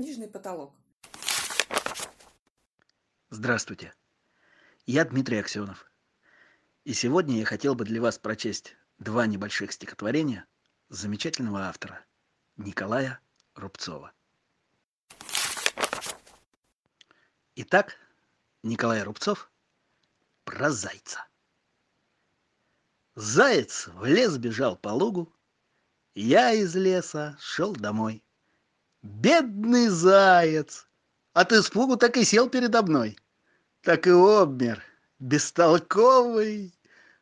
книжный потолок. Здравствуйте. Я Дмитрий Аксенов. И сегодня я хотел бы для вас прочесть два небольших стихотворения замечательного автора Николая Рубцова. Итак, Николай Рубцов про зайца. Заяц в лес бежал по лугу, я из леса шел домой. Бедный заяц! От испугу так и сел передо мной. Так и обмер, бестолковый.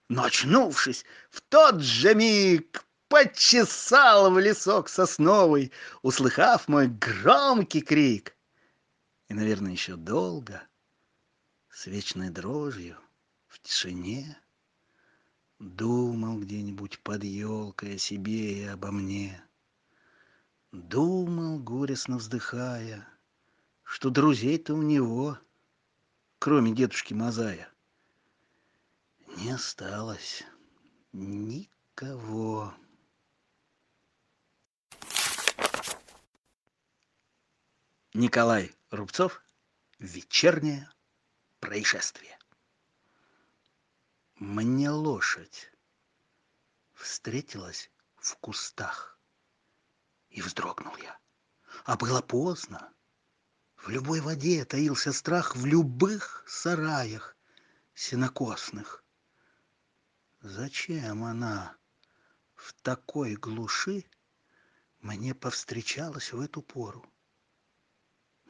Но в тот же миг почесал в лесок сосновый, услыхав мой громкий крик. И, наверное, еще долго, с вечной дрожью, в тишине, Думал где-нибудь под елкой о себе и обо мне. Думал, горестно вздыхая, Что друзей-то у него, кроме дедушки Мазая, Не осталось никого. Николай Рубцов «Вечернее происшествие». Мне лошадь встретилась в кустах. И вздрогнул я. А было поздно. В любой воде таился страх, в любых сараях сенокосных. Зачем она в такой глуши мне повстречалась в эту пору?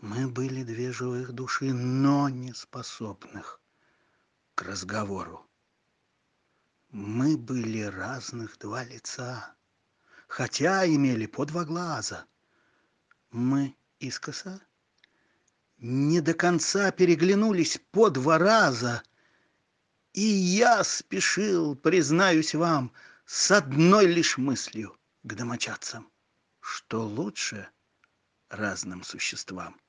Мы были две живых души, но не способных к разговору. Мы были разных два лица, хотя имели по два глаза. Мы искоса не до конца переглянулись по два раза, и я спешил, признаюсь вам, с одной лишь мыслью к домочадцам, что лучше разным существам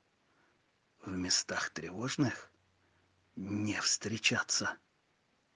в местах тревожных не встречаться.